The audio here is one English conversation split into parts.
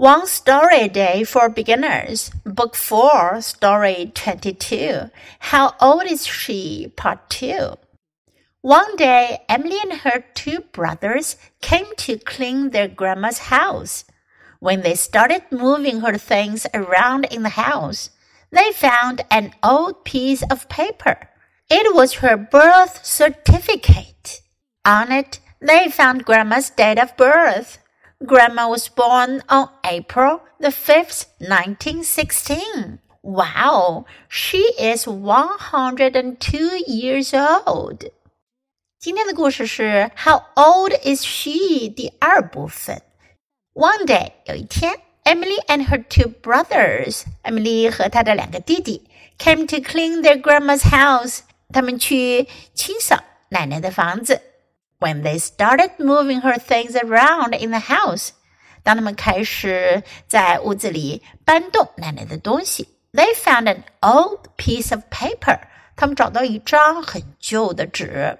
One Story a Day for Beginners, Book 4, Story 22. How Old is She? Part 2. One day, Emily and her two brothers came to clean their grandma's house. When they started moving her things around in the house, they found an old piece of paper. It was her birth certificate. On it, they found Grandma's date of birth. Grandma was born on April the 5th, 1916. Wow, she is 102 years old. 今天的故事是 How old is she? 第二部分。One day，有一天，Emily and her two brothers，艾米丽和她的两个弟弟 came to clean their grandma's house。他们去清扫奶奶的房子。 when they started moving her things around in the house，当他们开始在屋子里搬动奶奶的东西，they found an old piece of paper。他们找到一张很旧的纸。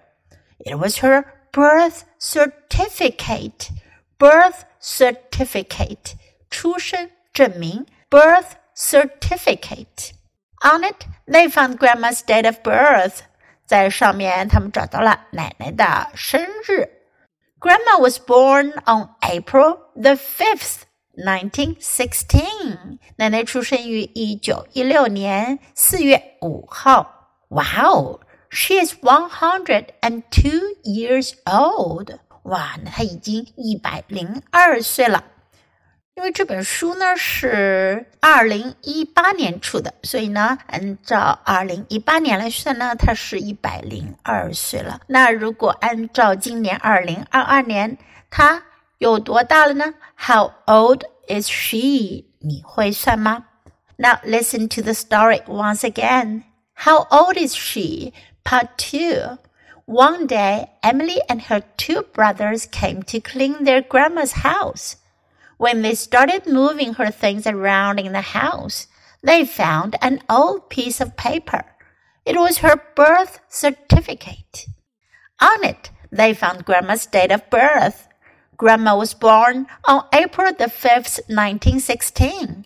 It was her birth certificate. Birth certificate，出生证明。Birth certificate. On it, they found Grandma's date of birth. 在上面，他们找到了奶奶的生日。Grandma was born on April the fifth, nineteen sixteen。奶奶出生于一九一六年四月五号。Wow, she is one hundred and two years old。哇，那她已经一百零二岁了。因为这本书呢是二零一八年出的，所以呢，按照二零一八年来算呢，他是一百零二岁了。那如果按照今年二零二二年，他有多大了呢？How old is she？你会算吗？Now listen to the story once again. How old is she? Part two. One day, Emily and her two brothers came to clean their grandma's house. When they started moving her things around in the house, they found an old piece of paper. It was her birth certificate. On it, they found Grandma's date of birth. Grandma was born on April the 5th, 1916.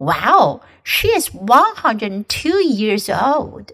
Wow, she is 102 years old.